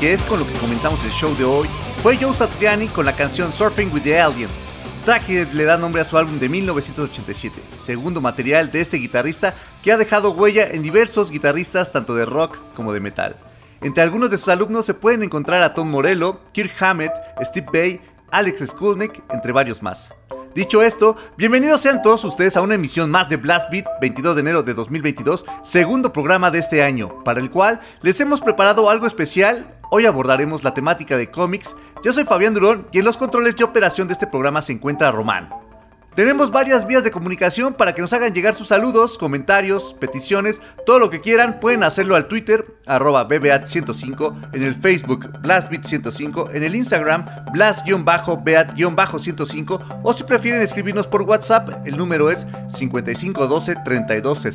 que es con lo que comenzamos el show de hoy fue Joe Satriani con la canción Surfing with the Alien, track que le da nombre a su álbum de 1987, segundo material de este guitarrista que ha dejado huella en diversos guitarristas tanto de rock como de metal. Entre algunos de sus alumnos se pueden encontrar a Tom Morello, Kirk Hammett, Steve Bay, Alex Skulnick, entre varios más. Dicho esto, bienvenidos sean todos ustedes a una emisión más de Blast Beat 22 de enero de 2022, segundo programa de este año, para el cual les hemos preparado algo especial. Hoy abordaremos la temática de cómics. Yo soy Fabián Durón y en los controles de operación de este programa se encuentra Román. Tenemos varias vías de comunicación para que nos hagan llegar sus saludos, comentarios, peticiones, todo lo que quieran. Pueden hacerlo al Twitter, arroba BBAT105, en el Facebook, BlastBeat105, en el Instagram, Blast-Beat-105, o si prefieren escribirnos por WhatsApp, el número es 5512 32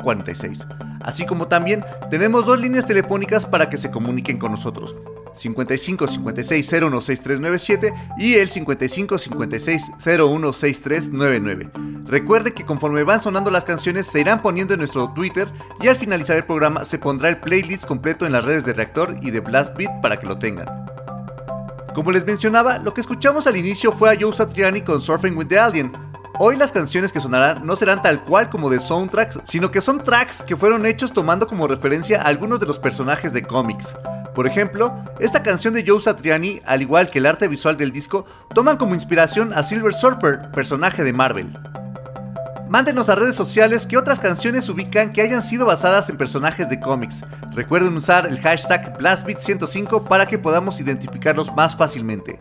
46. Así como también tenemos dos líneas telefónicas para que se comuniquen con nosotros. 55 56 016397 y el 55 56 016399. Recuerde que conforme van sonando las canciones se irán poniendo en nuestro Twitter y al finalizar el programa se pondrá el playlist completo en las redes de Reactor y de Blast Beat para que lo tengan. Como les mencionaba, lo que escuchamos al inicio fue a Joe Satriani con Surfing with the Alien, Hoy las canciones que sonarán no serán tal cual como de soundtracks, sino que son tracks que fueron hechos tomando como referencia a algunos de los personajes de cómics. Por ejemplo, esta canción de Joe Satriani, al igual que el arte visual del disco, toman como inspiración a Silver Surfer, personaje de Marvel. Mándenos a redes sociales qué otras canciones ubican que hayan sido basadas en personajes de cómics. Recuerden usar el hashtag BlastBeat105 para que podamos identificarlos más fácilmente.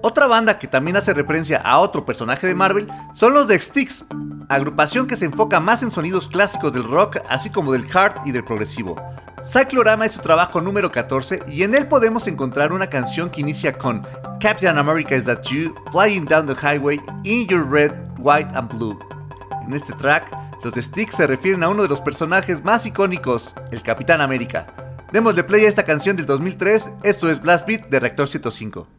Otra banda que también hace referencia a otro personaje de Marvel son los de Styx, agrupación que se enfoca más en sonidos clásicos del rock, así como del hard y del progresivo. Cyclorama es su trabajo número 14 y en él podemos encontrar una canción que inicia con Captain America is that you, flying down the highway in your red, white and blue. En este track, los de Styx se refieren a uno de los personajes más icónicos, el Capitán América. Démosle play a esta canción del 2003, esto es Blast Beat de Reactor 105.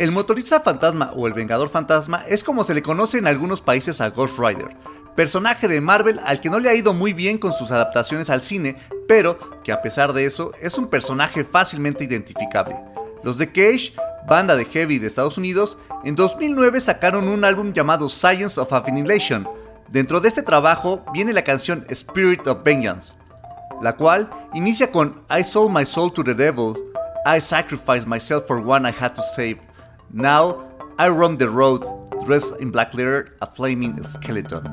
El motorista fantasma o el vengador fantasma es como se le conoce en algunos países a Ghost Rider, personaje de Marvel al que no le ha ido muy bien con sus adaptaciones al cine, pero que a pesar de eso es un personaje fácilmente identificable. Los de Cage, banda de heavy de Estados Unidos, en 2009 sacaron un álbum llamado Science of Annihilation. Dentro de este trabajo viene la canción Spirit of Vengeance, la cual inicia con I sold my soul to the devil, I sacrificed myself for one I had to save. Now I roam the road, dressed in black leather, a flaming skeleton.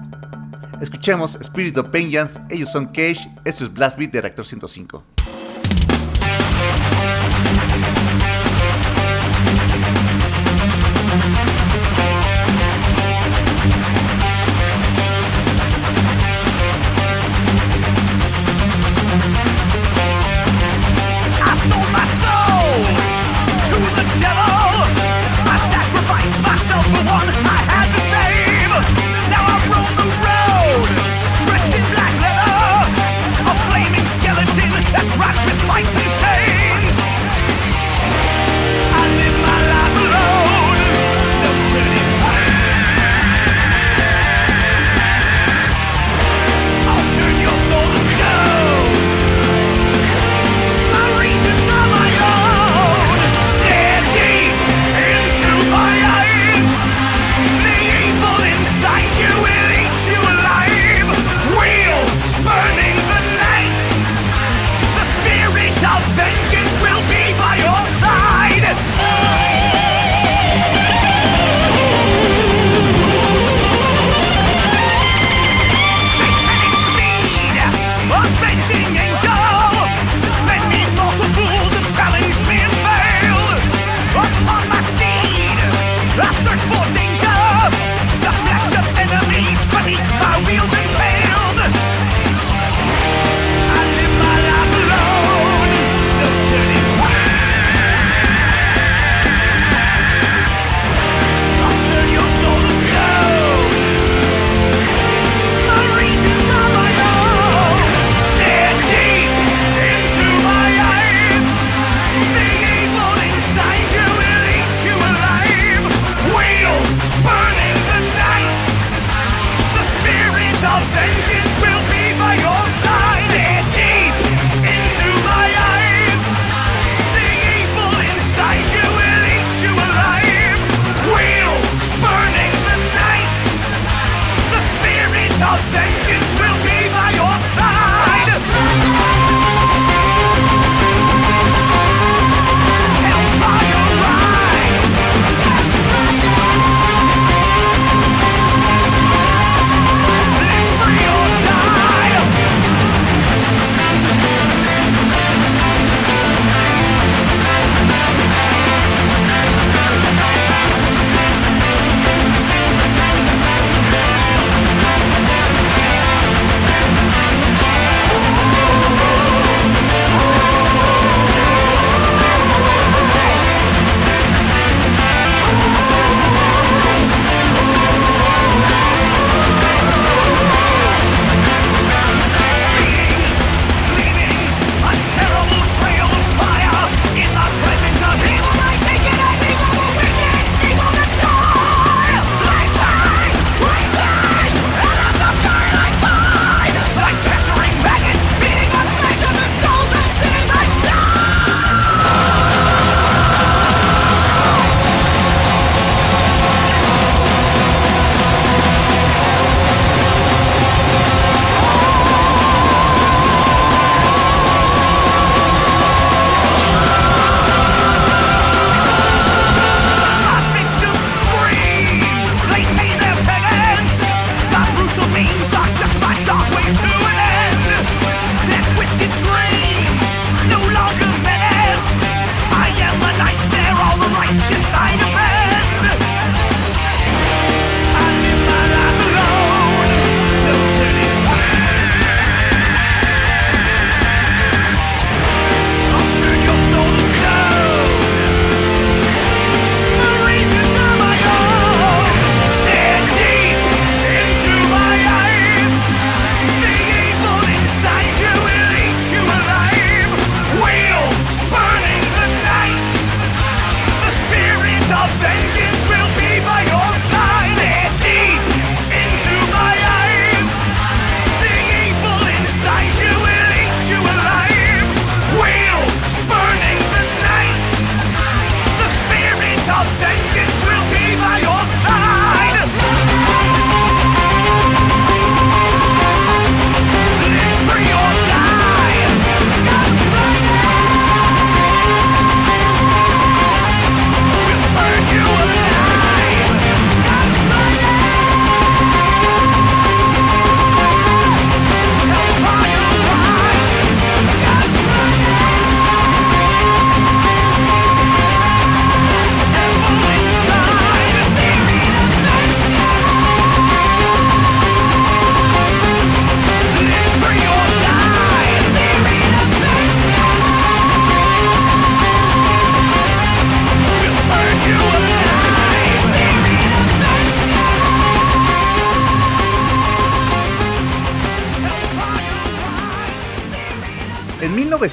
Escuchemos Spirit of Vengeance, ellos son Cage, esto es Blast Beat de Reactor 105.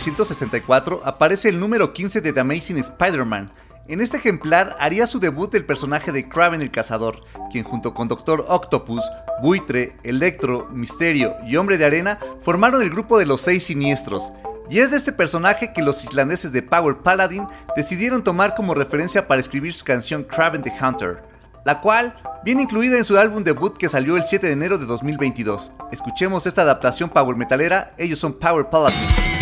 1964 aparece el número 15 de The Amazing Spider-Man. En este ejemplar haría su debut el personaje de Kraven el Cazador, quien junto con Doctor Octopus, Buitre, Electro, Misterio y Hombre de Arena formaron el grupo de los Seis Siniestros. Y es de este personaje que los islandeses de Power Paladin decidieron tomar como referencia para escribir su canción Kraven the Hunter, la cual viene incluida en su álbum debut que salió el 7 de enero de 2022. Escuchemos esta adaptación power metalera, ellos son Power Paladin.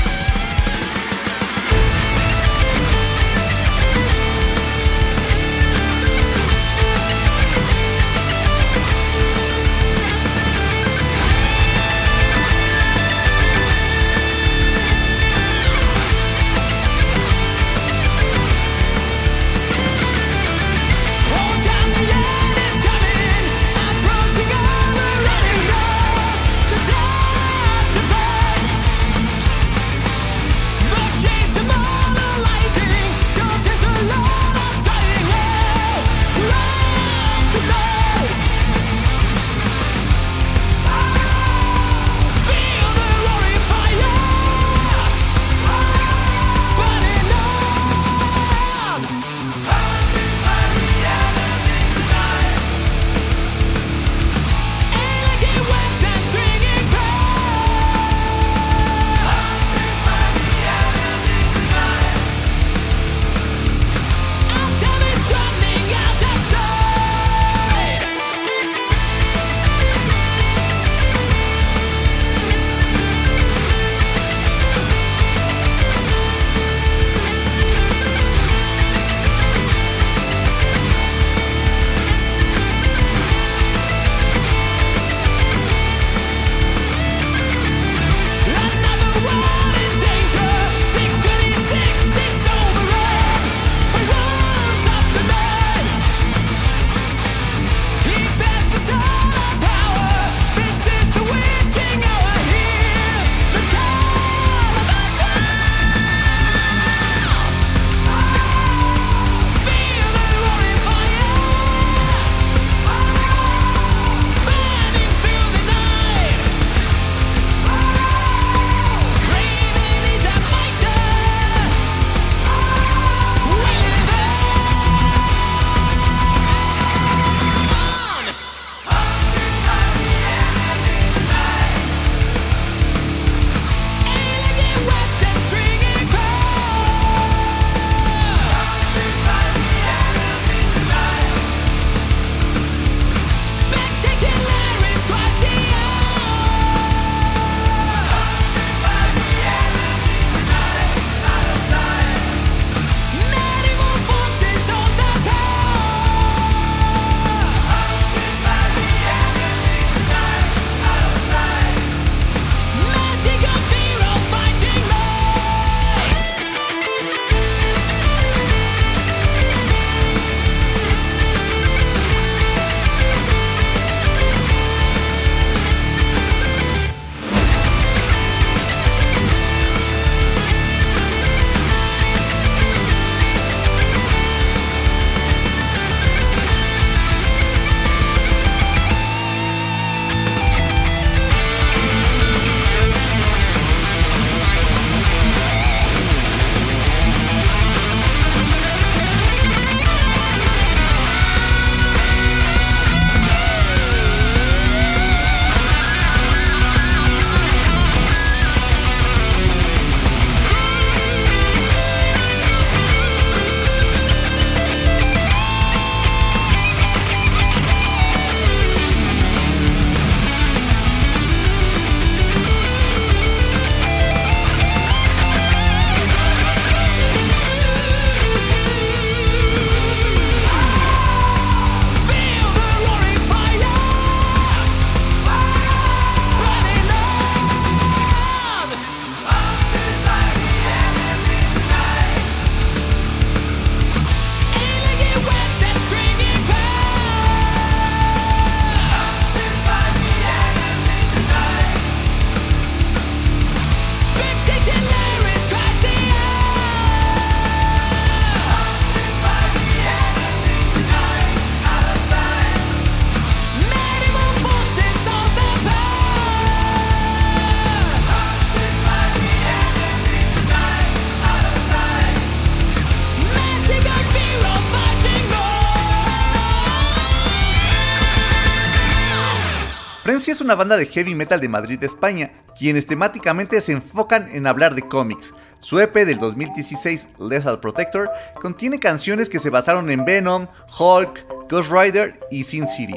Una banda de heavy metal de Madrid, España, quienes temáticamente se enfocan en hablar de cómics. Su EP del 2016, Lethal Protector, contiene canciones que se basaron en Venom, Hulk, Ghost Rider y Sin City.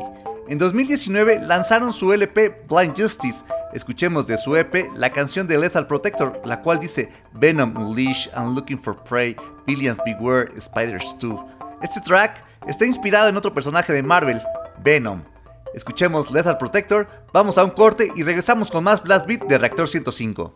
En 2019 lanzaron su LP Blind Justice. Escuchemos de su EP la canción de Lethal Protector, la cual dice Venom Unleash and Looking for Prey, Billions Beware, Spiders 2. Este track está inspirado en otro personaje de Marvel, Venom. Escuchemos Lethal Protector, vamos a un corte y regresamos con más Blast Beat de Reactor 105.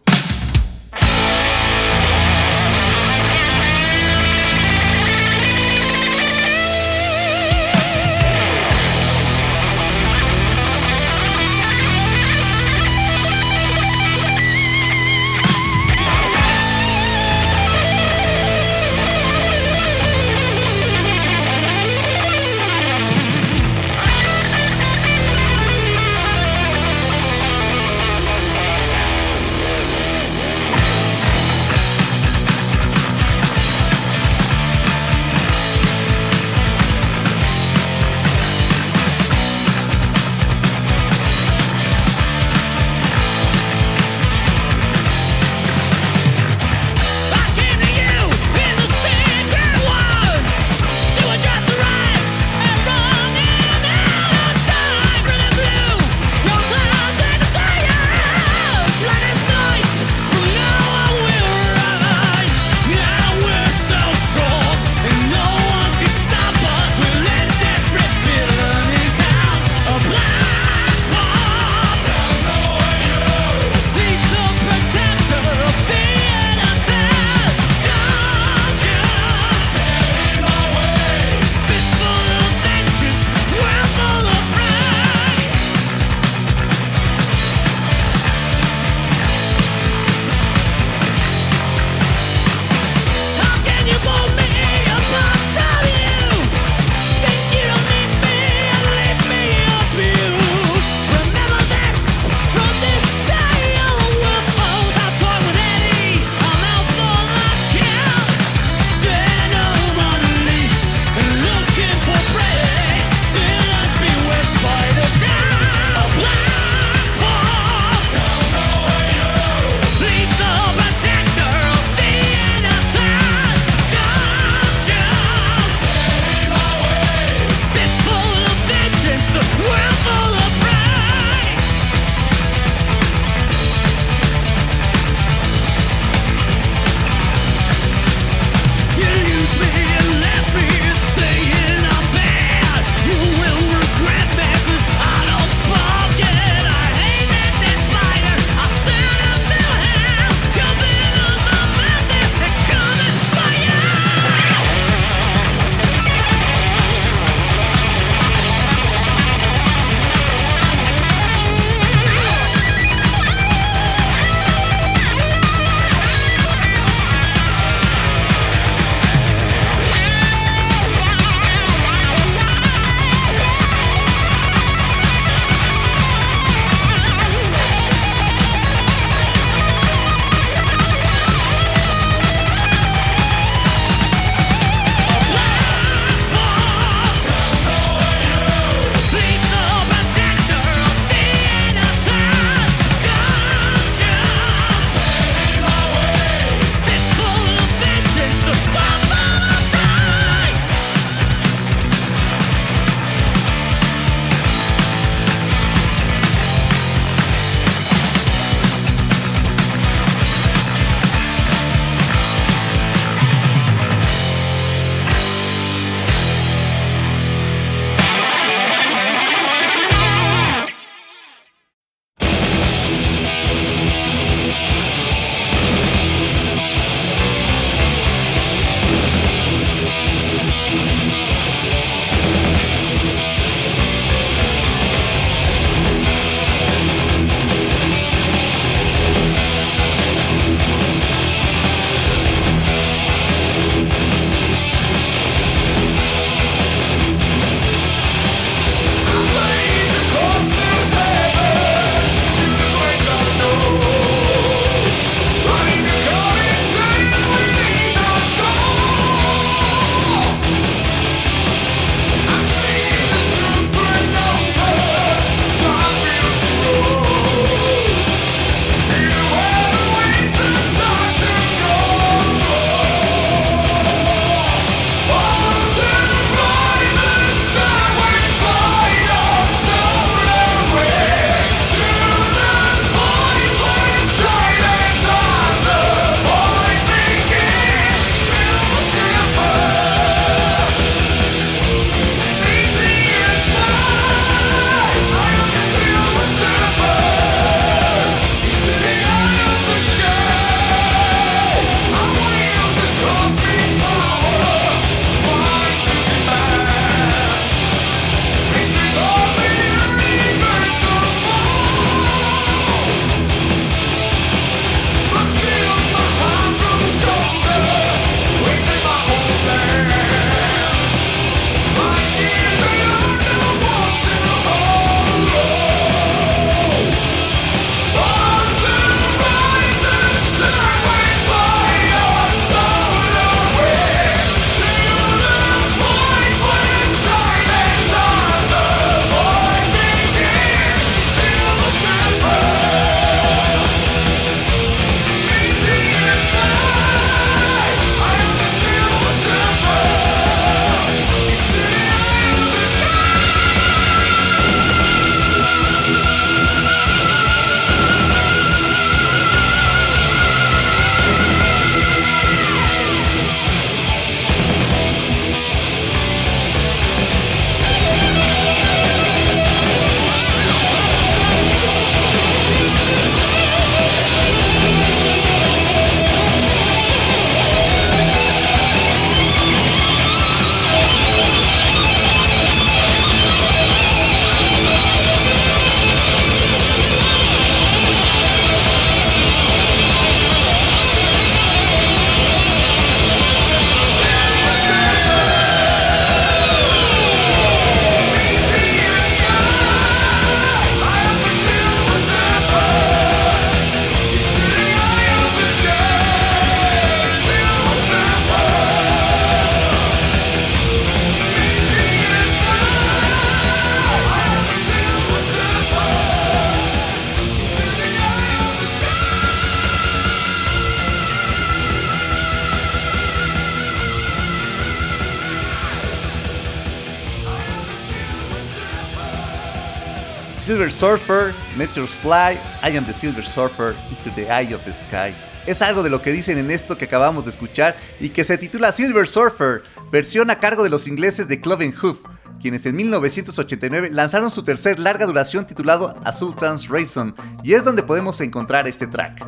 Surfer, Meteors Fly, I am the Silver Surfer, into the eye of the sky. Es algo de lo que dicen en esto que acabamos de escuchar y que se titula Silver Surfer, versión a cargo de los ingleses de Cloven Hoof, quienes en 1989 lanzaron su tercer larga duración titulado A Sultan's Raisin, y es donde podemos encontrar este track.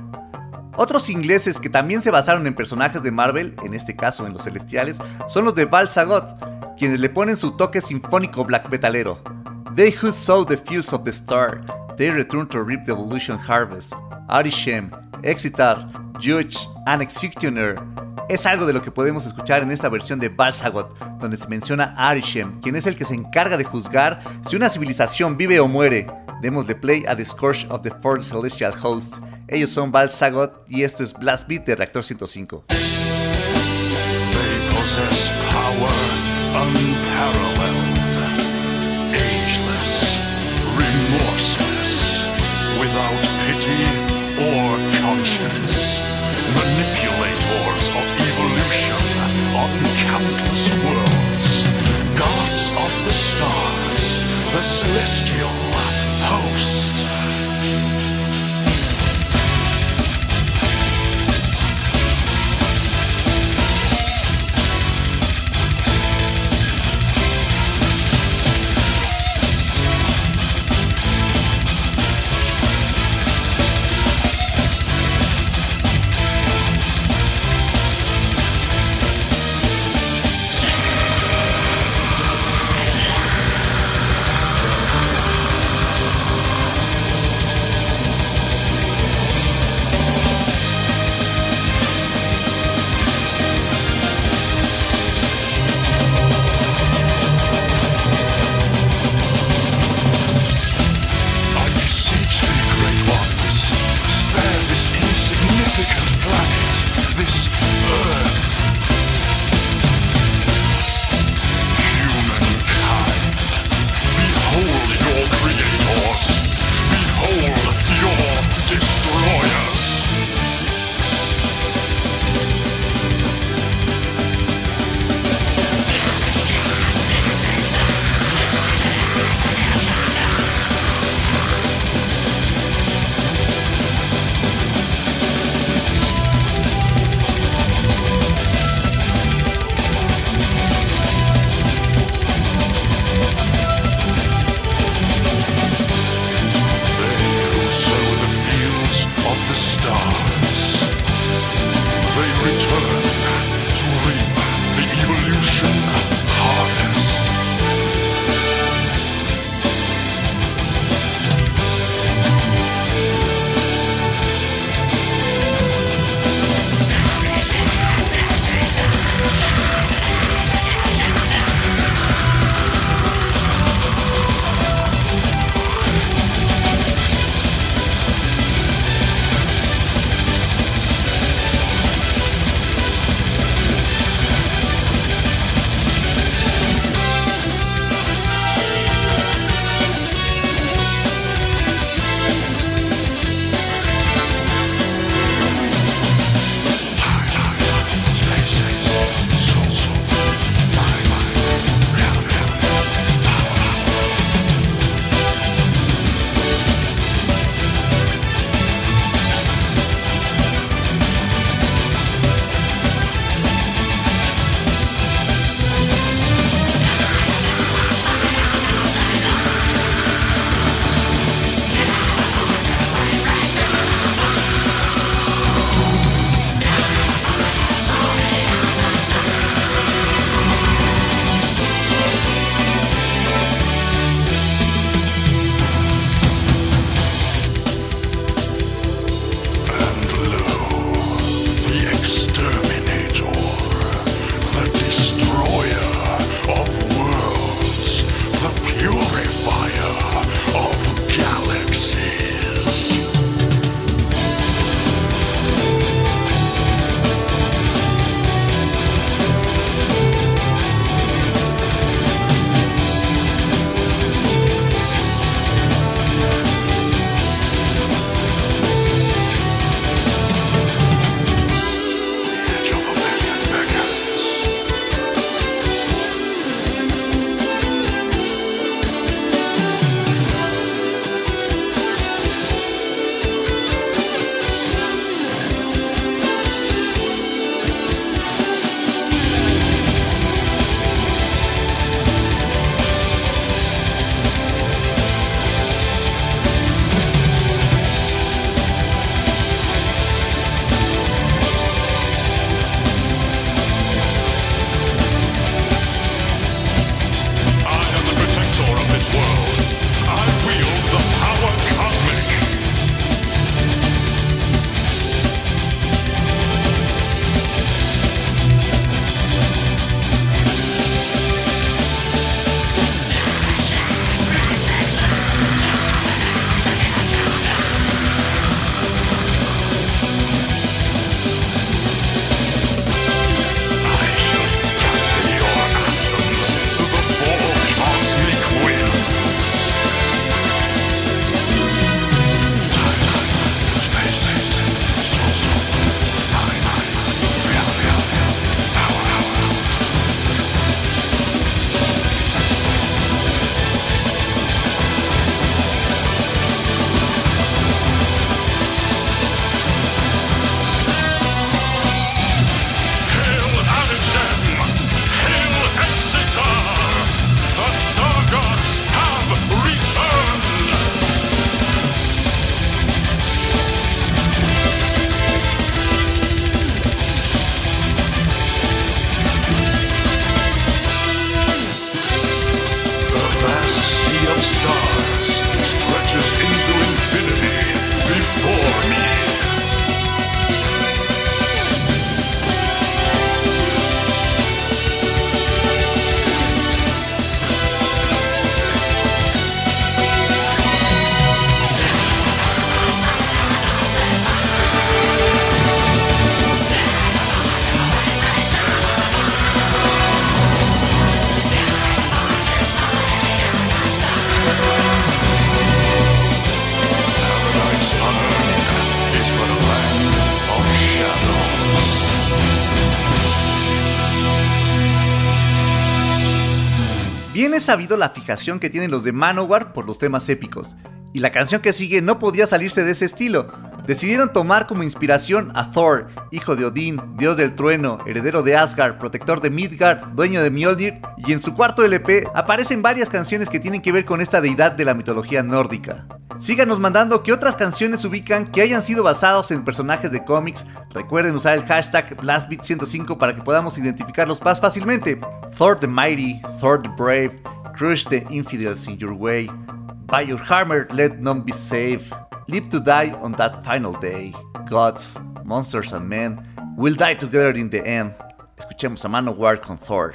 Otros ingleses que también se basaron en personajes de Marvel, en este caso en los celestiales, son los de Val quienes le ponen su toque sinfónico black metalero. They who saw the fuse of the star, they return to reap the evolution harvest. Arishem, Exitar, Judge, and Executioner. Es algo de lo que podemos escuchar en esta versión de Balsagot, donde se menciona Arishem, quien es el que se encarga de juzgar si una civilización vive o muere. Démosle play a The Scourge of the Fourth Celestial Host. Ellos son Balsagot y esto es Blast Beat de Reactor 105. They possess power unparalleled, conscience, manipulators of evolution on countless worlds, gods of the stars, the celestial es sabido la fijación que tienen los de Manowar por los temas épicos, y la canción que sigue no podía salirse de ese estilo. Decidieron tomar como inspiración a Thor, hijo de Odín, dios del trueno, heredero de Asgard, protector de Midgard, dueño de Mjolnir, y en su cuarto LP aparecen varias canciones que tienen que ver con esta deidad de la mitología nórdica. Síganos mandando que otras canciones ubican que hayan sido basados en personajes de cómics. Recuerden usar el hashtag BlastBeat105 para que podamos identificarlos más fácilmente. Thor the Mighty, Thor the Brave, Crush the Infidels in Your Way, By Your Hammer Let None Be Safe, Live to Die on That Final Day, Gods, Monsters and Men Will Die Together in the End. Escuchemos a Manowar con Thor.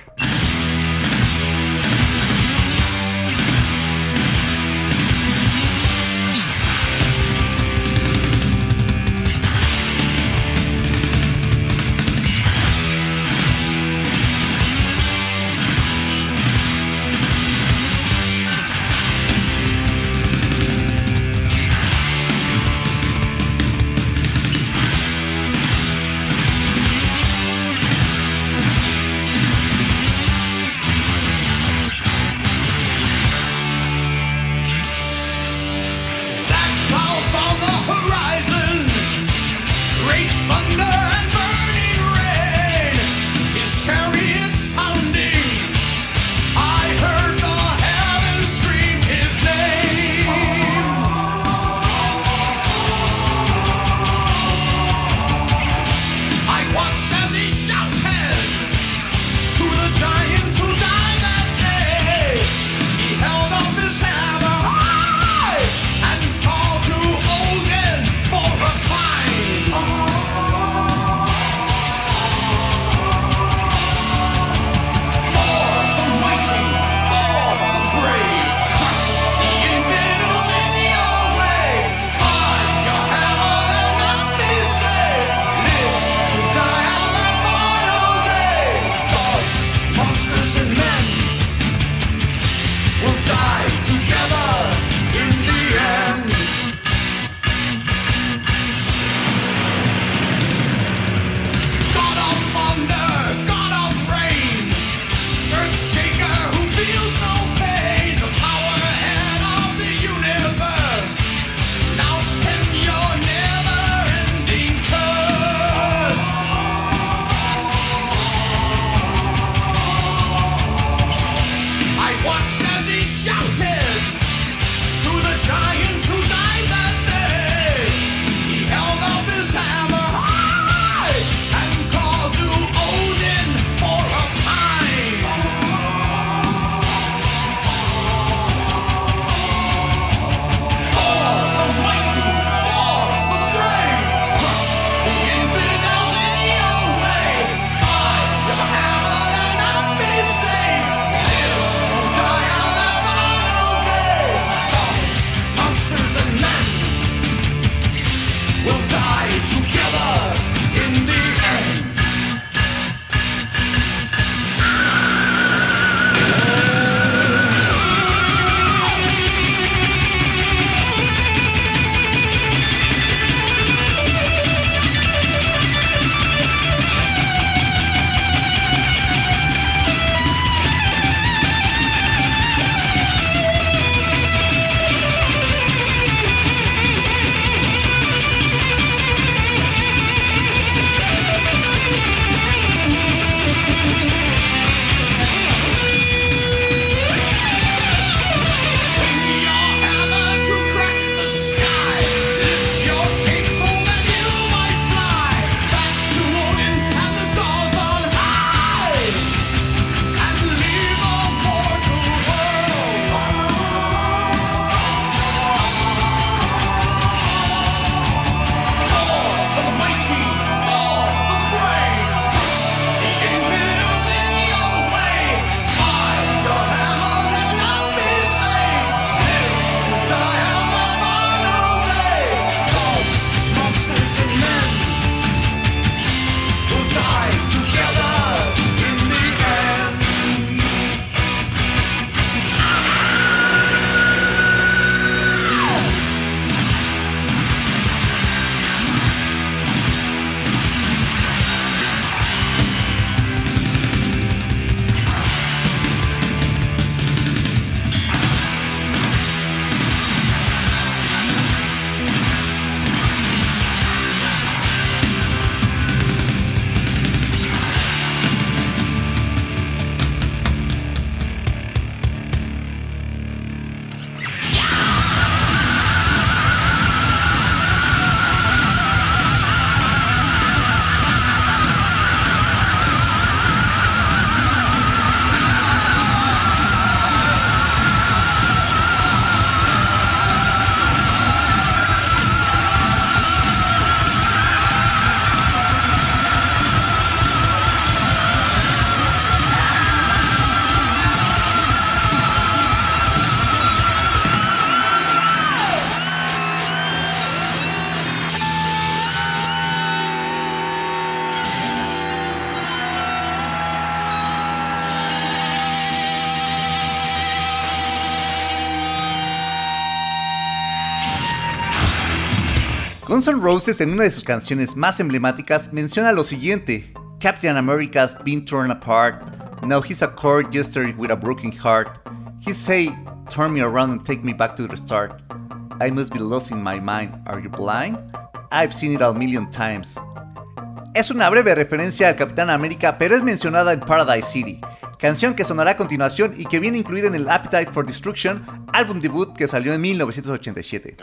Guns N' Roses en una de sus canciones más emblemáticas menciona lo siguiente: Captain America's been torn apart. Now he's a court jester with a broken heart. He say, turn me around and take me back to the start. I must be losing my mind. Are you blind? I've seen it a million times. Es una breve referencia al Capitán América, pero es mencionada en Paradise City, canción que sonará a continuación y que viene incluida en el Appetite for Destruction, álbum debut que salió en 1987.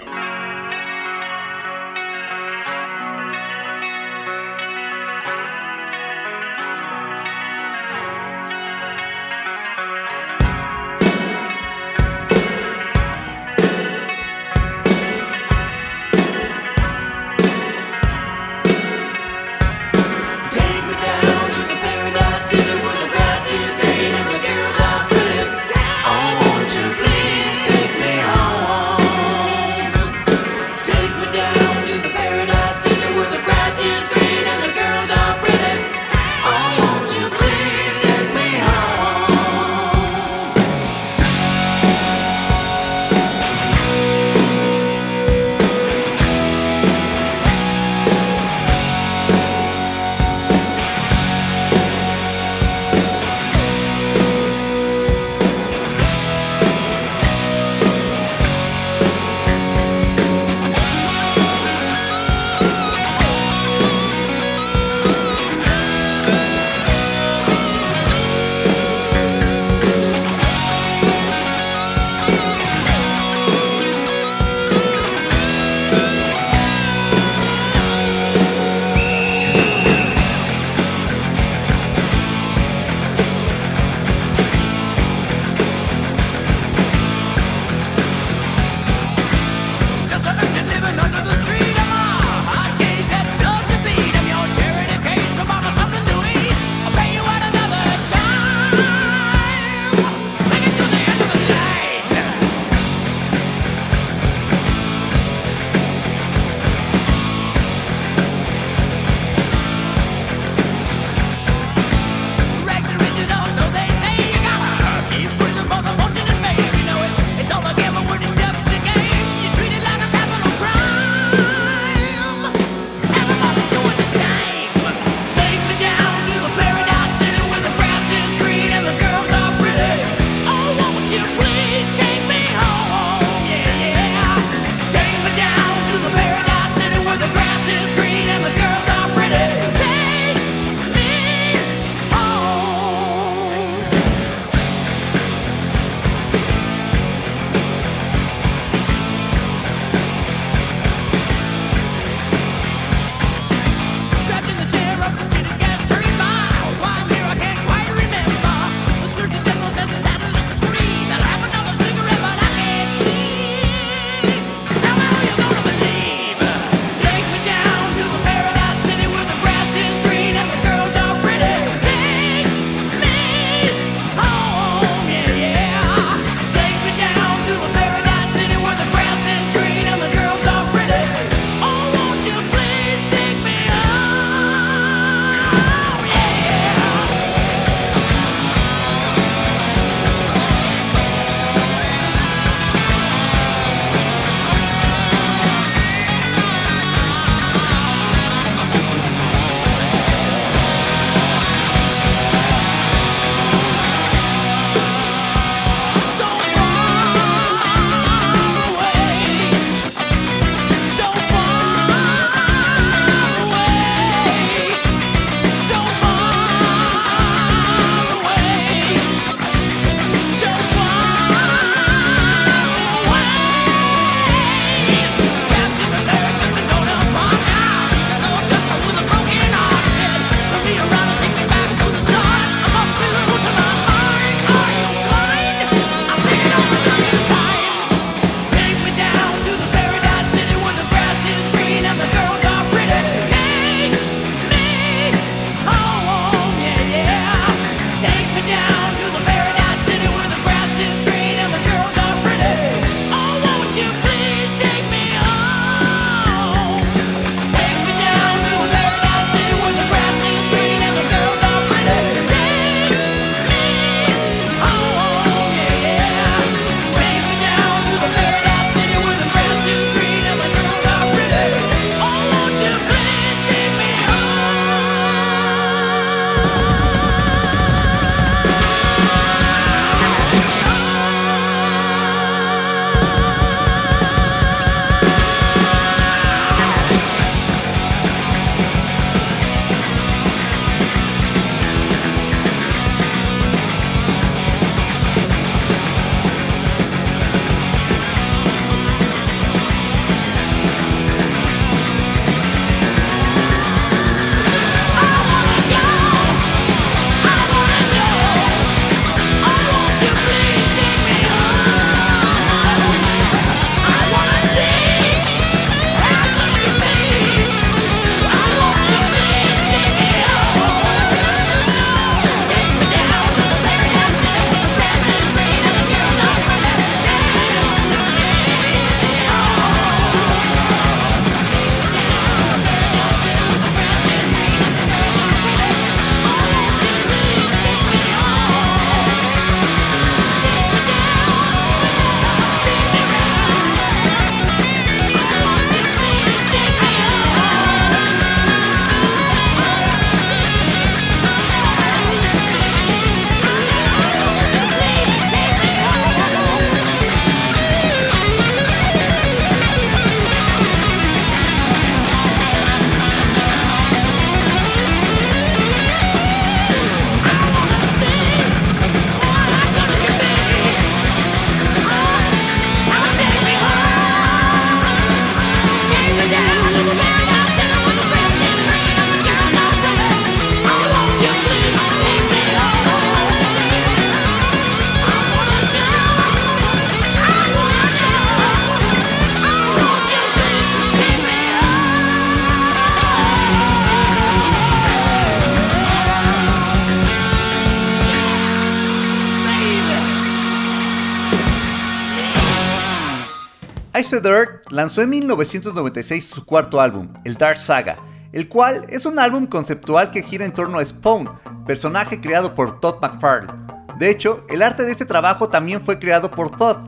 Ice Dirt lanzó en 1996 su cuarto álbum, el Dark Saga, el cual es un álbum conceptual que gira en torno a Spawn, personaje creado por Todd McFarlane. De hecho, el arte de este trabajo también fue creado por Todd.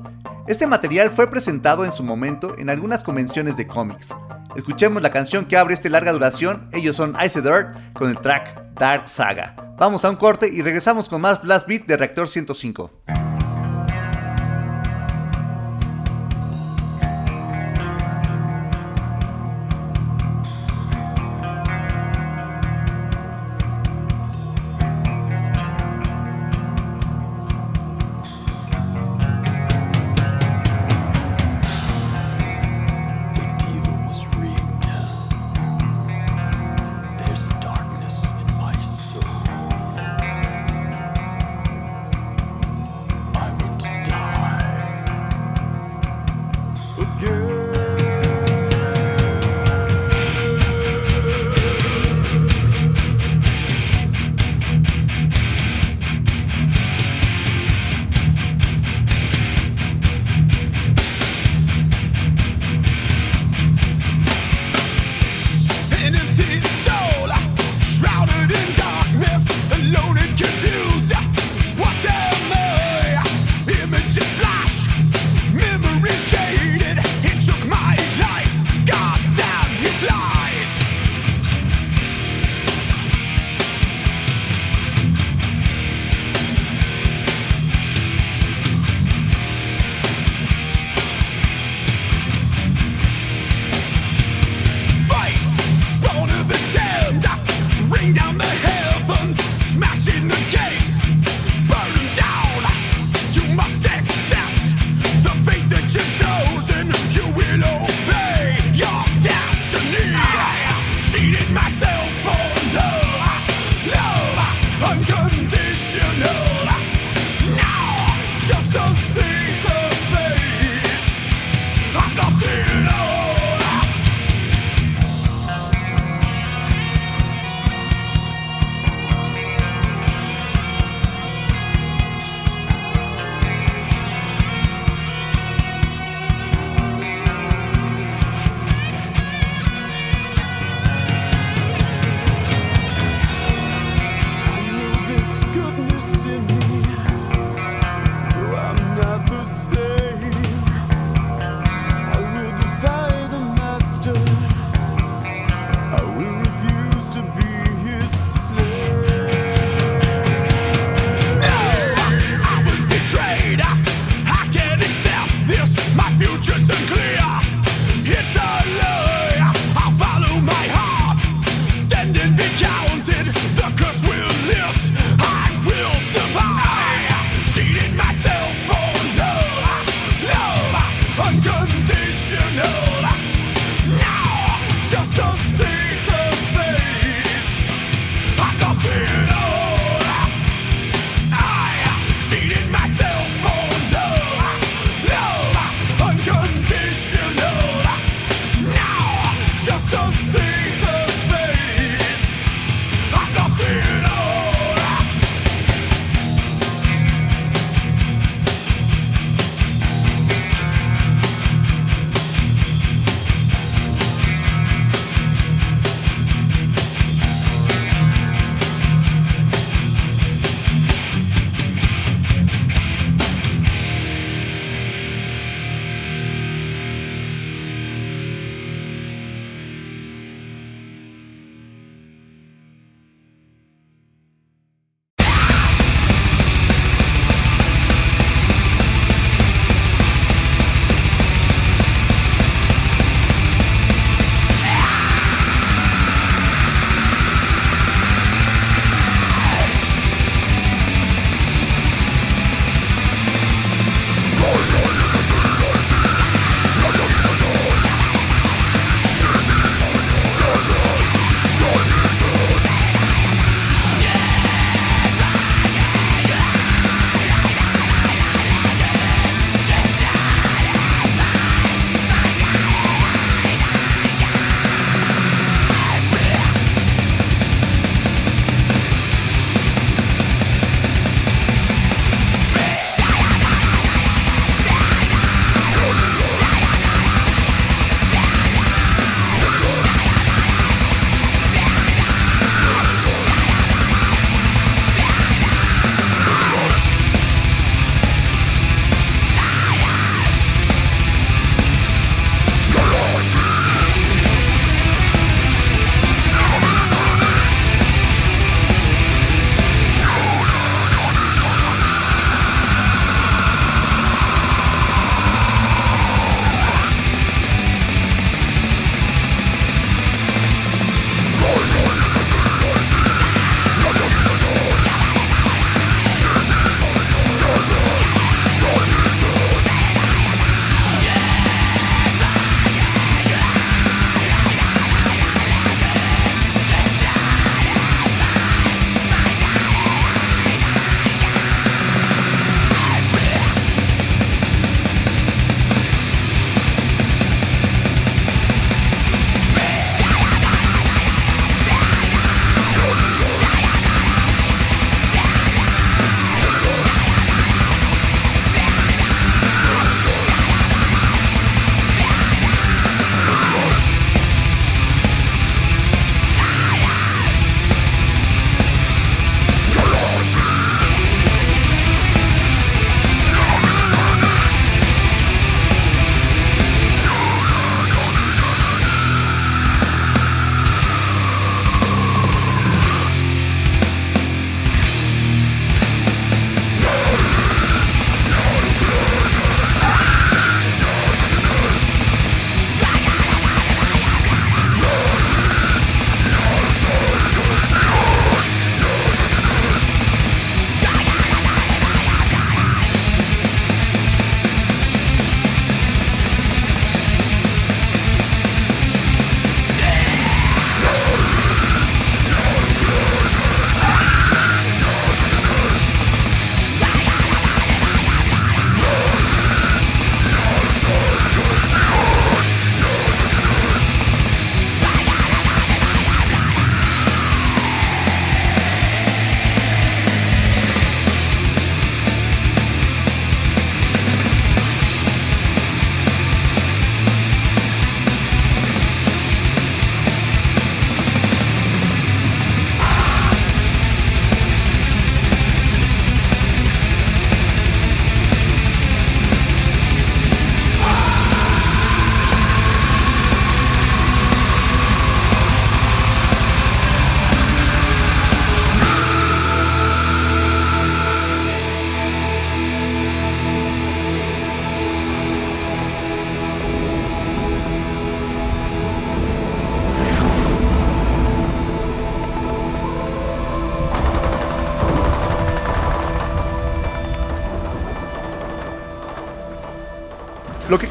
Este material fue presentado en su momento en algunas convenciones de cómics. Escuchemos la canción que abre esta larga duración, ellos son Ice Dirt con el track Dark Saga. Vamos a un corte y regresamos con más Blast Beat de Reactor 105.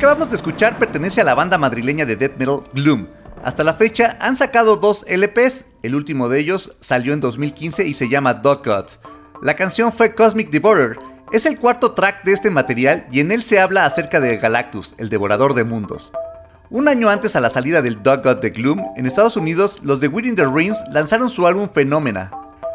Acabamos de escuchar pertenece a la banda madrileña de death metal Gloom. Hasta la fecha han sacado dos LPs, el último de ellos salió en 2015 y se llama Dog God. La canción fue Cosmic Devourer, es el cuarto track de este material y en él se habla acerca de Galactus, el devorador de mundos. Un año antes a la salida del Dog God de Gloom, en Estados Unidos, los de Within the Rings lanzaron su álbum Phenomena,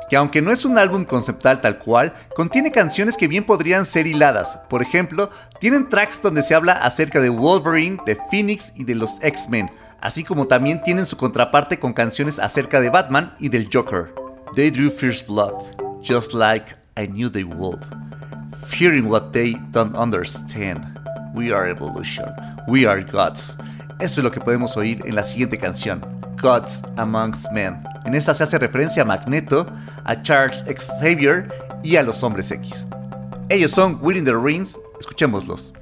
que aunque no es un álbum conceptual tal cual, contiene canciones que bien podrían ser hiladas. Por ejemplo, tienen tracks donde se habla acerca de Wolverine, de Phoenix y de los X-Men, así como también tienen su contraparte con canciones acerca de Batman y del Joker. They drew first blood, just like I knew they would. Fearing what they don't understand. We are evolution. We are gods. Esto es lo que podemos oír en la siguiente canción, Gods Amongst Men. En esta se hace referencia a Magneto, a Charles Xavier y a los Hombres X. Ellos son Within the Rings, escuchémoslos.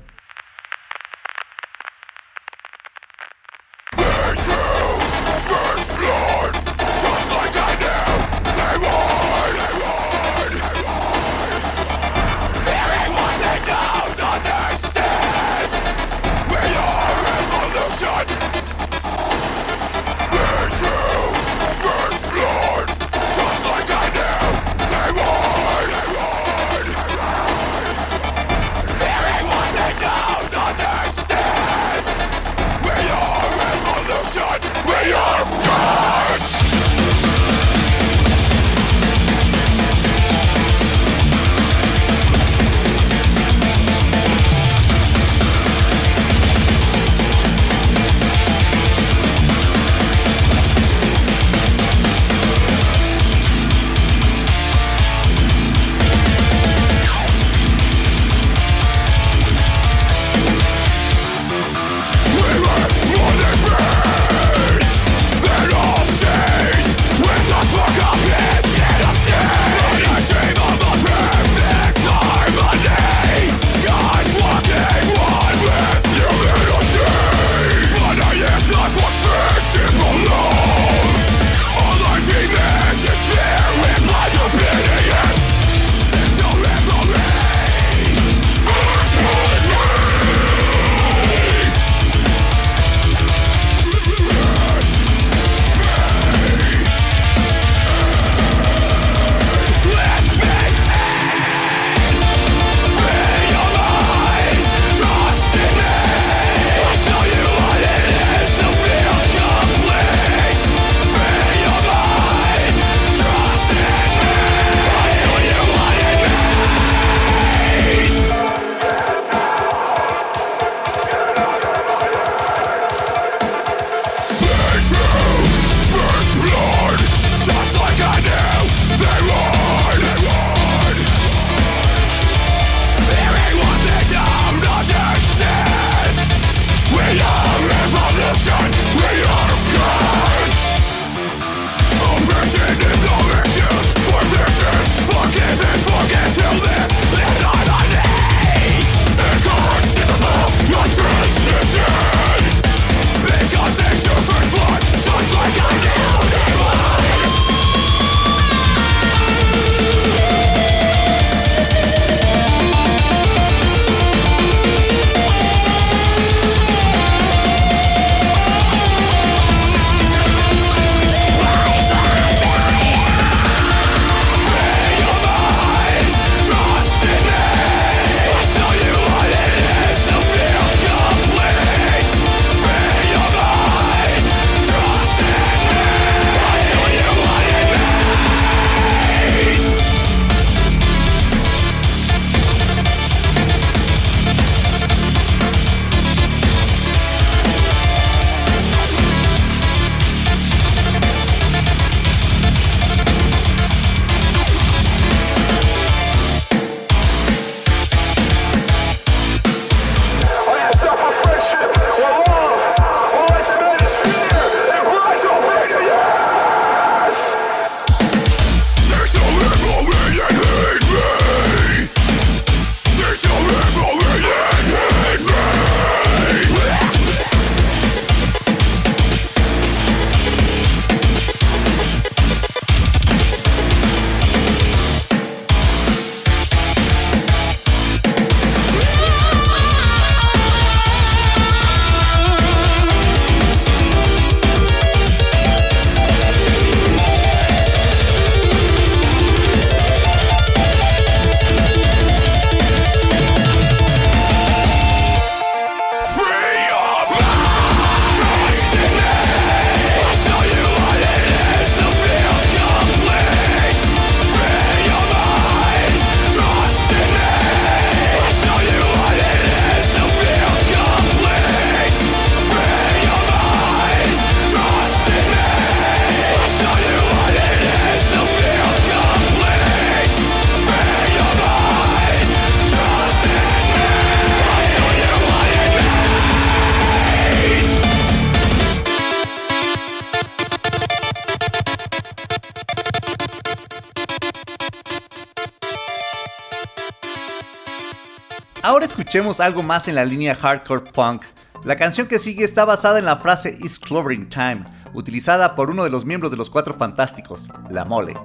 Escuchemos algo más en la línea hardcore punk. La canción que sigue está basada en la frase It's Clovering Time, utilizada por uno de los miembros de los Cuatro Fantásticos, La Mole.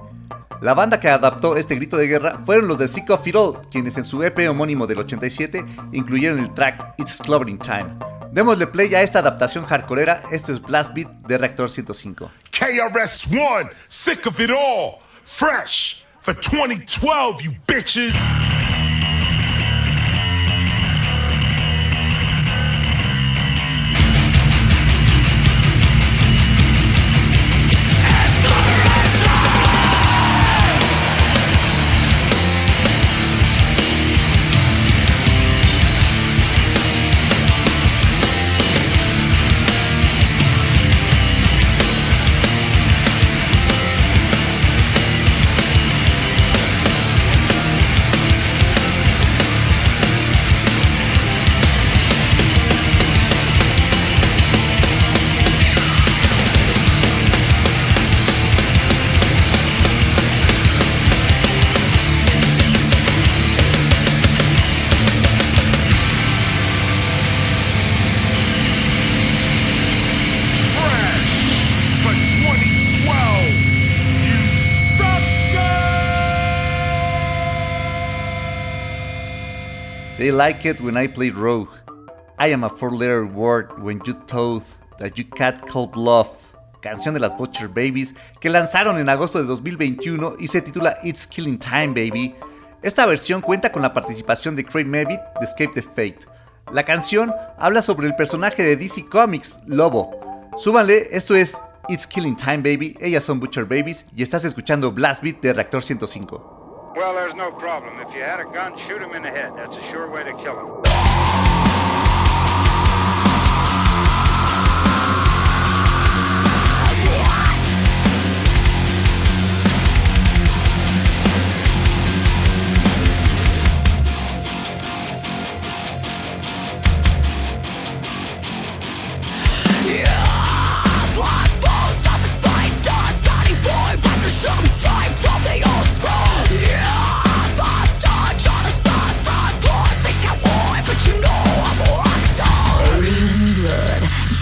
La banda que adaptó este grito de guerra fueron los de Sick of It All, quienes en su EP homónimo del 87 incluyeron el track It's Clovering Time. Démosle play a esta adaptación hardcoreera, esto es Blast Beat de Reactor 105. KRS-One, Sick of It All, Fresh, for 2012, you bitches! Like it when I play Rogue. I am a four-letter word when you told that you cat called love. Canción de las Butcher Babies que lanzaron en agosto de 2021 y se titula It's Killing Time Baby. Esta versión cuenta con la participación de Craig Merritt de Escape the Fate. La canción habla sobre el personaje de DC Comics, Lobo. Súbanle, esto es It's Killing Time Baby, ellas son Butcher Babies y estás escuchando Blast Beat de Reactor 105. Well, there's no problem. If you had a gun, shoot him in the head. That's a sure way to kill him.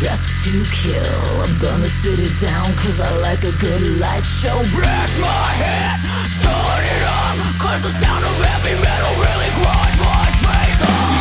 Just to kill, I'm gonna sit it down cause I like a good light show. Blast my head, turn it up, cause the sound of heavy metal really grinds my space. Oh,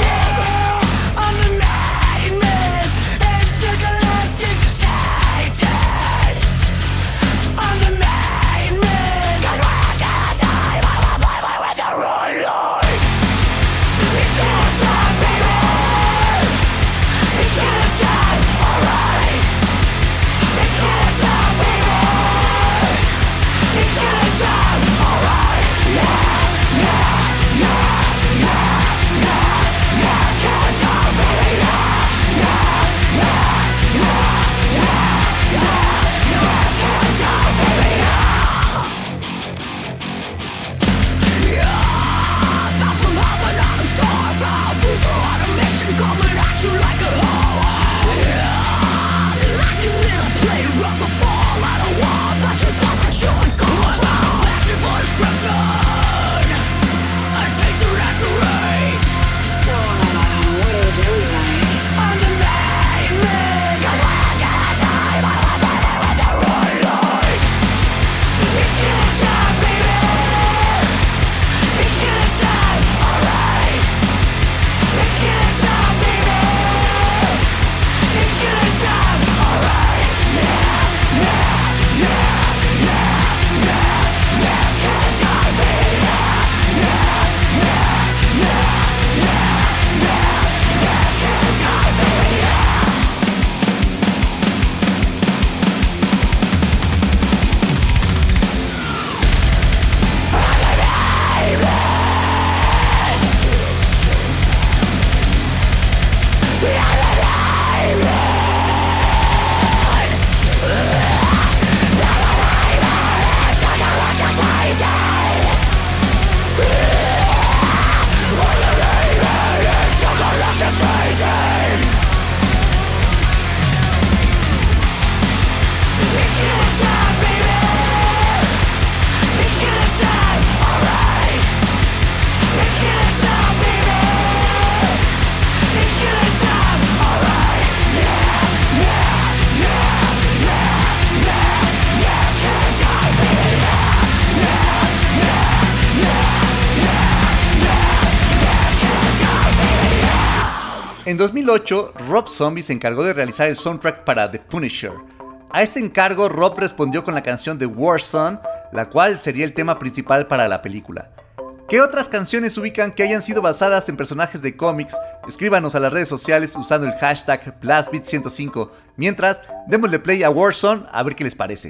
2008, Rob Zombie se encargó de realizar el soundtrack para The Punisher. A este encargo, Rob respondió con la canción de Warzone, la cual sería el tema principal para la película. ¿Qué otras canciones ubican que hayan sido basadas en personajes de cómics? Escríbanos a las redes sociales usando el hashtag BlastBeat105. Mientras, démosle play a Warzone a ver qué les parece.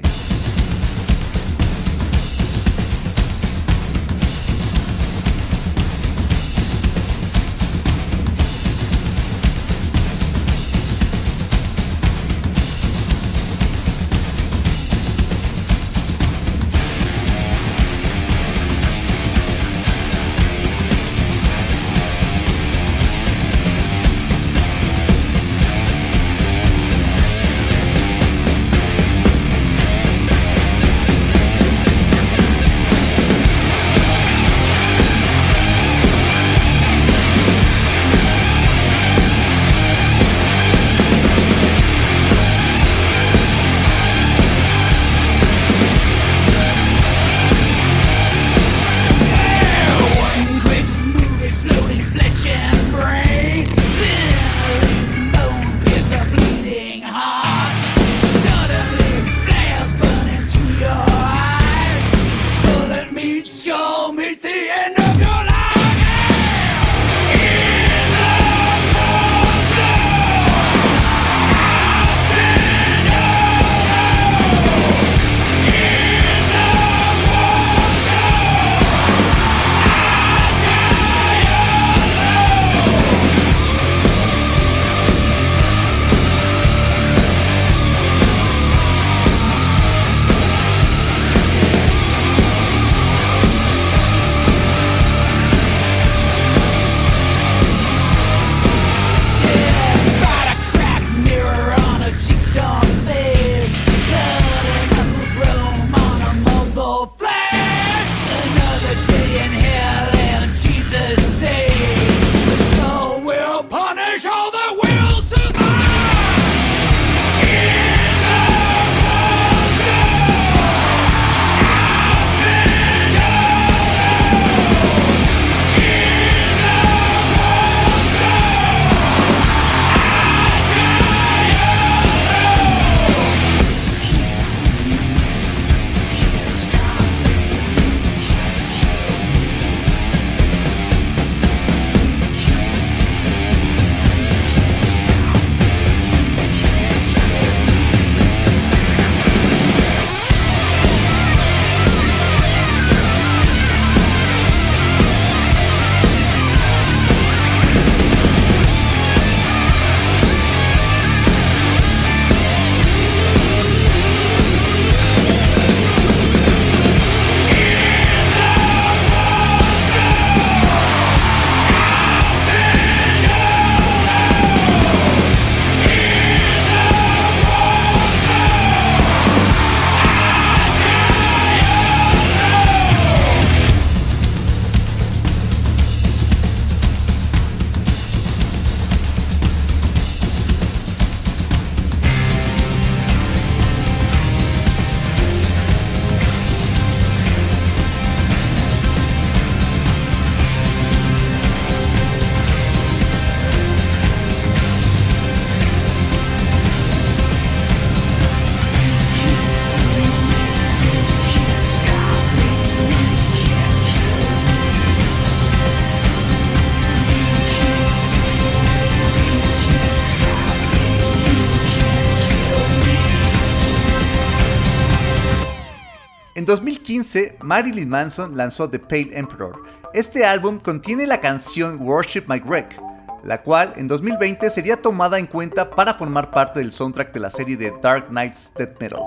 2015, Marilyn Manson lanzó The Pale Emperor. Este álbum contiene la canción Worship My Wreck, la cual en 2020 sería tomada en cuenta para formar parte del soundtrack de la serie de Dark Knight's Death Metal,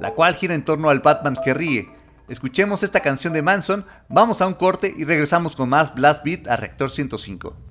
la cual gira en torno al Batman que ríe. Escuchemos esta canción de Manson, vamos a un corte y regresamos con más Blast Beat a Reactor 105.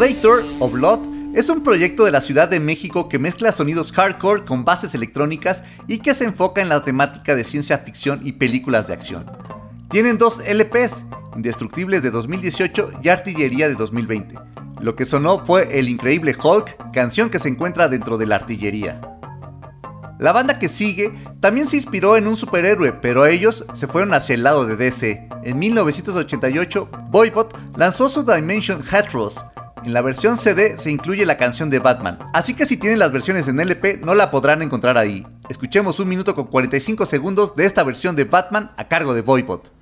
Bloodator o Blood es un proyecto de la Ciudad de México que mezcla sonidos hardcore con bases electrónicas y que se enfoca en la temática de ciencia ficción y películas de acción. Tienen dos LPs, Indestructibles de 2018 y Artillería de 2020. Lo que sonó fue El Increíble Hulk, canción que se encuentra dentro de la artillería. La banda que sigue también se inspiró en un superhéroe, pero ellos se fueron hacia el lado de DC. En 1988, Voivod lanzó su Dimension Heteros. En la versión CD se incluye la canción de Batman, así que si tienen las versiones en LP no la podrán encontrar ahí. Escuchemos un minuto con 45 segundos de esta versión de Batman a cargo de Voivod.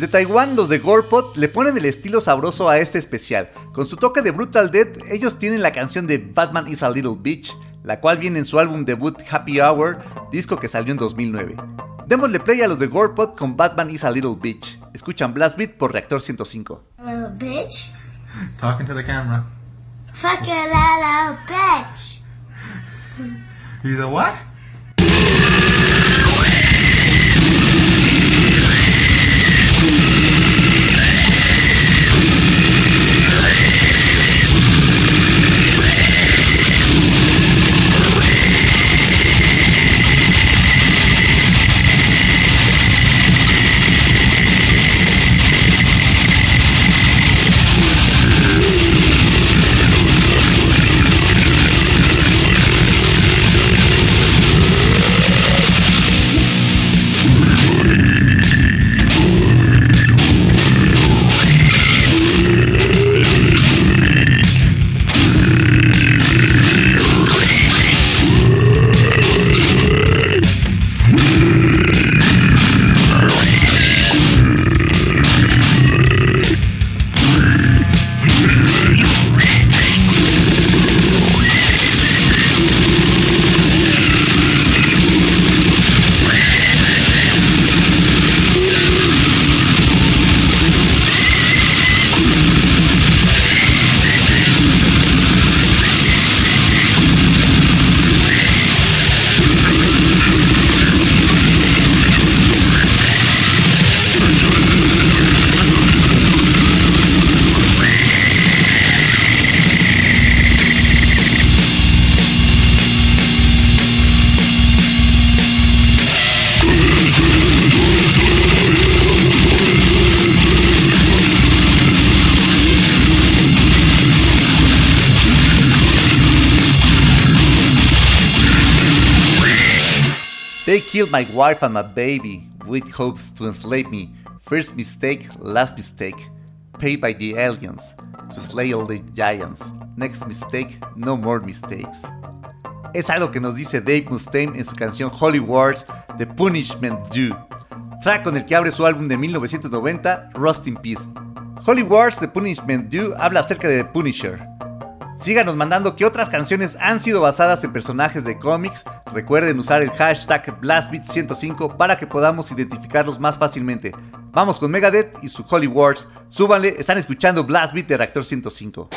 Desde Taiwán, los de Gorepot le ponen el estilo sabroso a este especial. Con su toque de Brutal Death, ellos tienen la canción de Batman is a Little Bitch, la cual viene en su álbum debut Happy Hour, disco que salió en 2009. Démosle play a los de Gorepot con Batman is a Little Bitch. Escuchan Blast Beat por Reactor 105. little bitch. Talking to the camera. Fucking little bitch. ¿Y de what? Killed my wife and my baby with hopes to enslave me. First mistake, last mistake. Paid by the aliens to slay all the giants. Next mistake, no more mistakes. Es algo que nos dice Dave Mustaine en su canción Holy Wars, The Punishment Due, track con el que abre su álbum de 1990, Rust in Peace. Holy Wars, The Punishment Due habla acerca de The Punisher, Síganos mandando qué otras canciones han sido basadas en personajes de cómics. Recuerden usar el hashtag BlastBeat105 para que podamos identificarlos más fácilmente. Vamos con Megadeth y su Holy Wars. Súbanle, están escuchando Blastbeat de Reactor 105.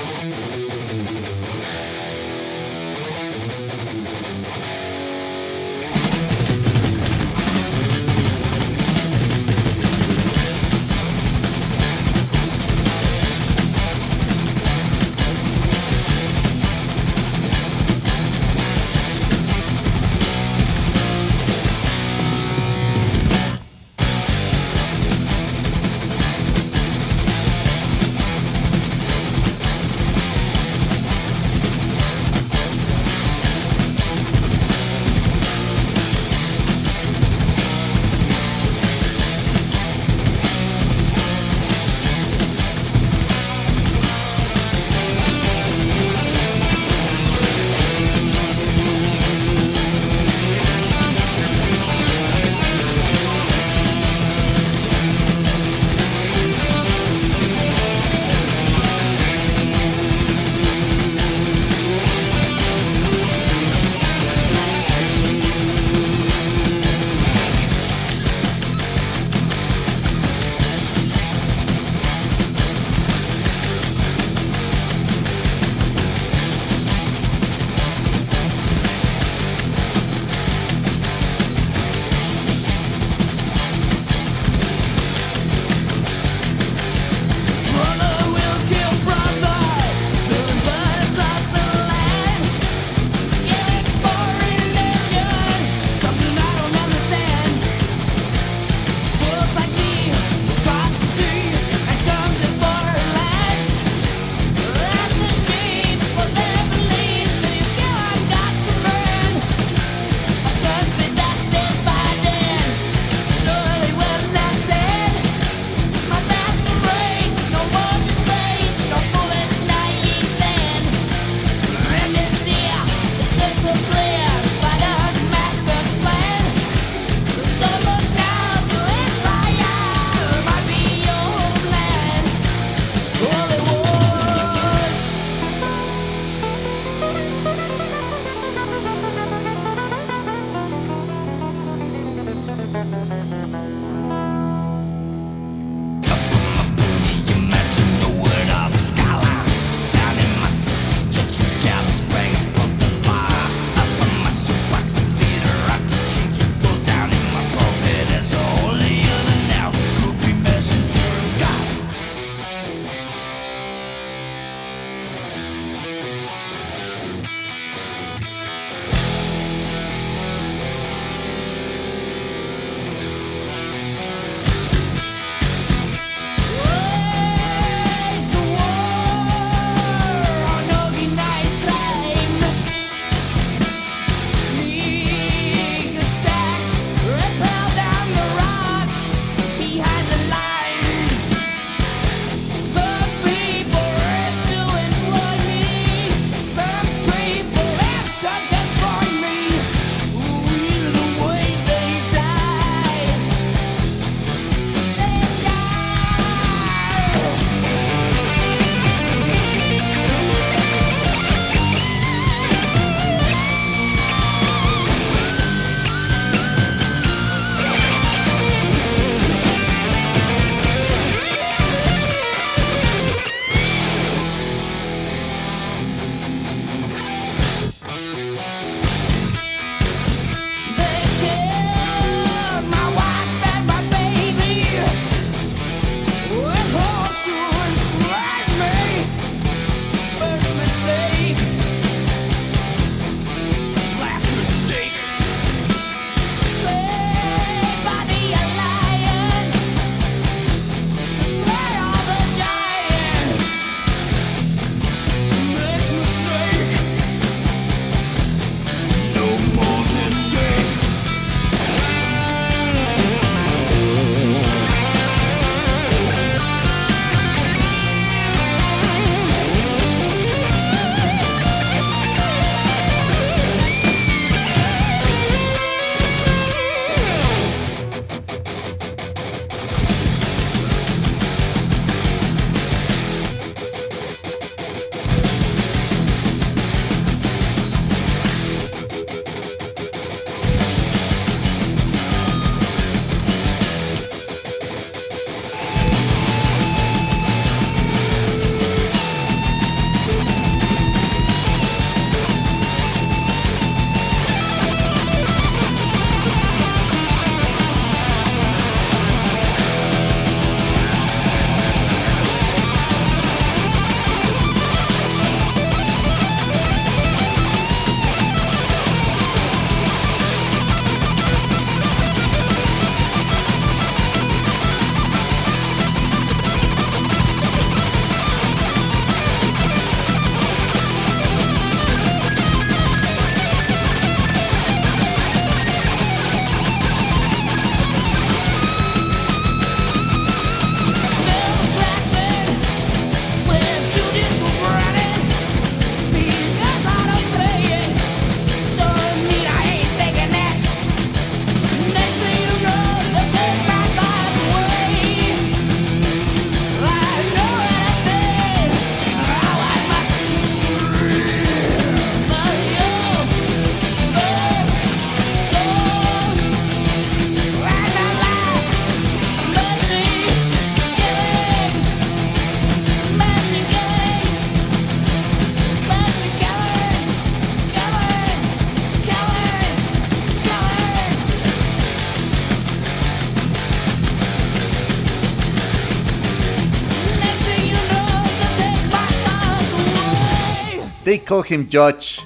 Call him Judge.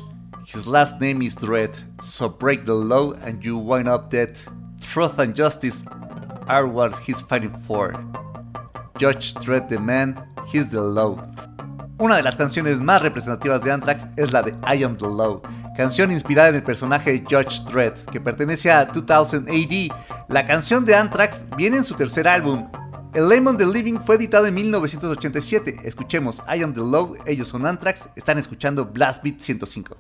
His last name is Dread. So break the law and you wind up dead. Truth and justice are what he's fighting for. Judge Dredd the man, he's the law. Una de las canciones más representativas de Anthrax es la de I Am the Law, canción inspirada en el personaje Judge Dredd, que pertenece a 2000 AD. La canción de Anthrax viene en su tercer álbum. El Lemon the Living fue editado en 1987. Escuchemos I Am the Law, ellos son Anthrax, están escuchando Blast Beat 105.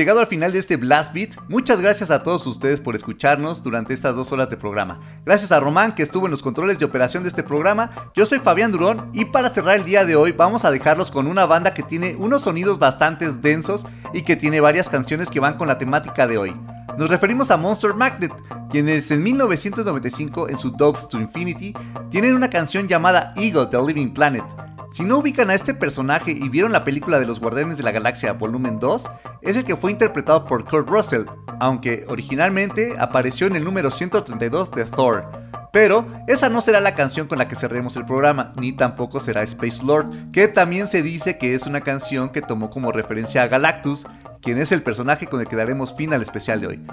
Llegado al final de este Blast Beat. Muchas gracias a todos ustedes por escucharnos durante estas dos horas de programa. Gracias a Román que estuvo en los controles de operación de este programa. Yo soy Fabián Durón y para cerrar el día de hoy vamos a dejarlos con una banda que tiene unos sonidos bastante densos y que tiene varias canciones que van con la temática de hoy. Nos referimos a Monster Magnet, quienes en 1995 en su Dogs to Infinity tienen una canción llamada Eagle The Living Planet. Si no ubican a este personaje y vieron la película de los Guardianes de la Galaxia Volumen 2, es el que fue interpretado por Kurt Russell, aunque originalmente apareció en el número 132 de Thor. Pero esa no será la canción con la que cerremos el programa, ni tampoco será Space Lord, que también se dice que es una canción que tomó como referencia a Galactus, quien es el personaje con el que daremos fin al especial de hoy.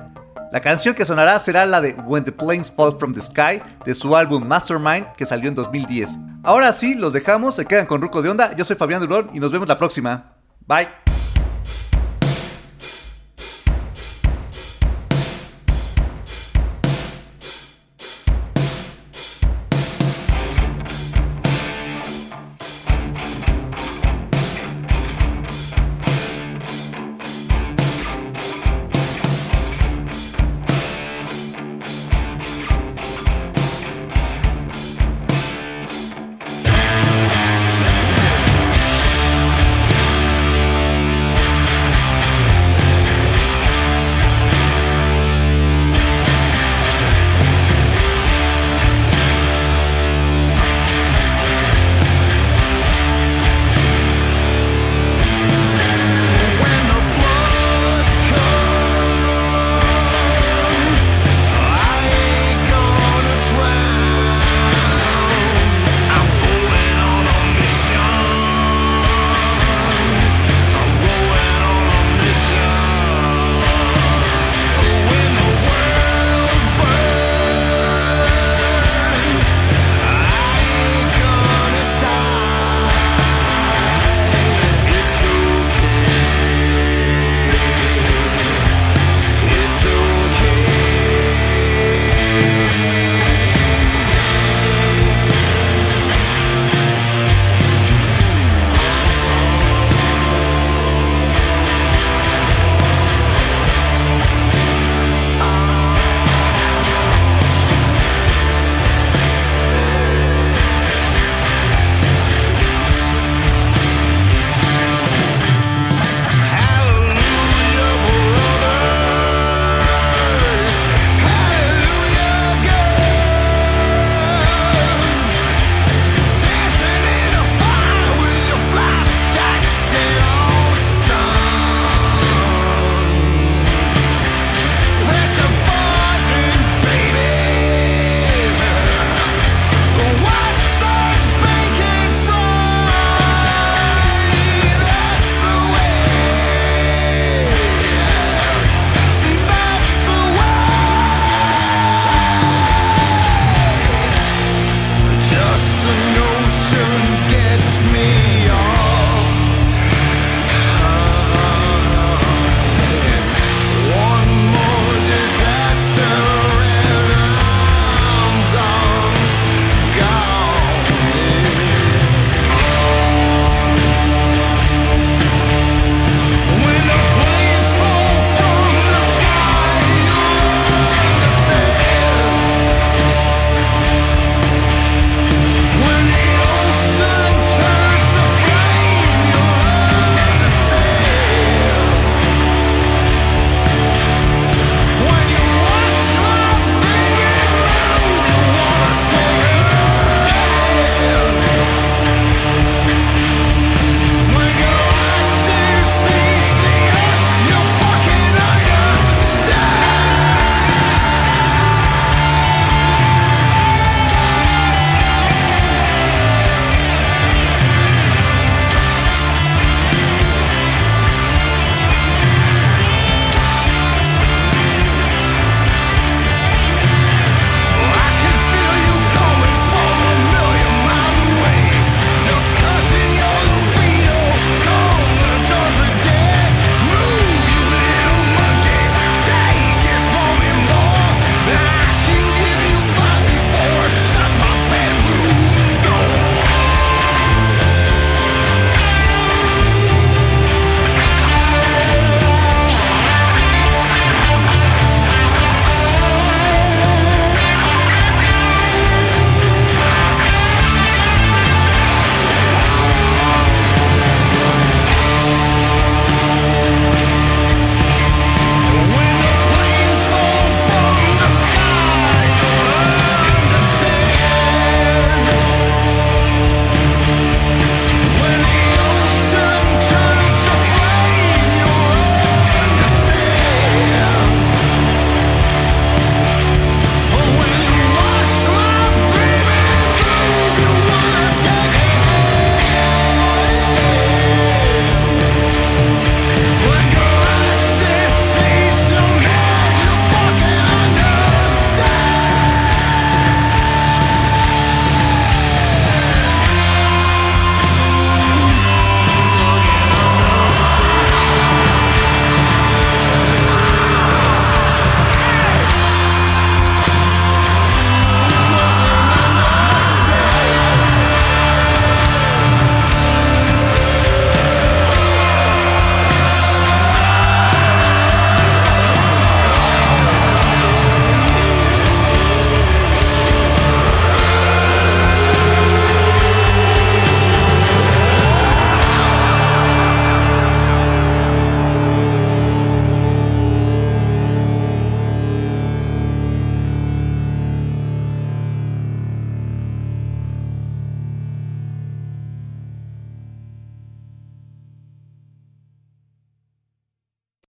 La canción que sonará será la de When the Planes Fall from the Sky de su álbum Mastermind que salió en 2010. Ahora sí, los dejamos, se quedan con Ruco de Onda, yo soy Fabián Durón y nos vemos la próxima. Bye.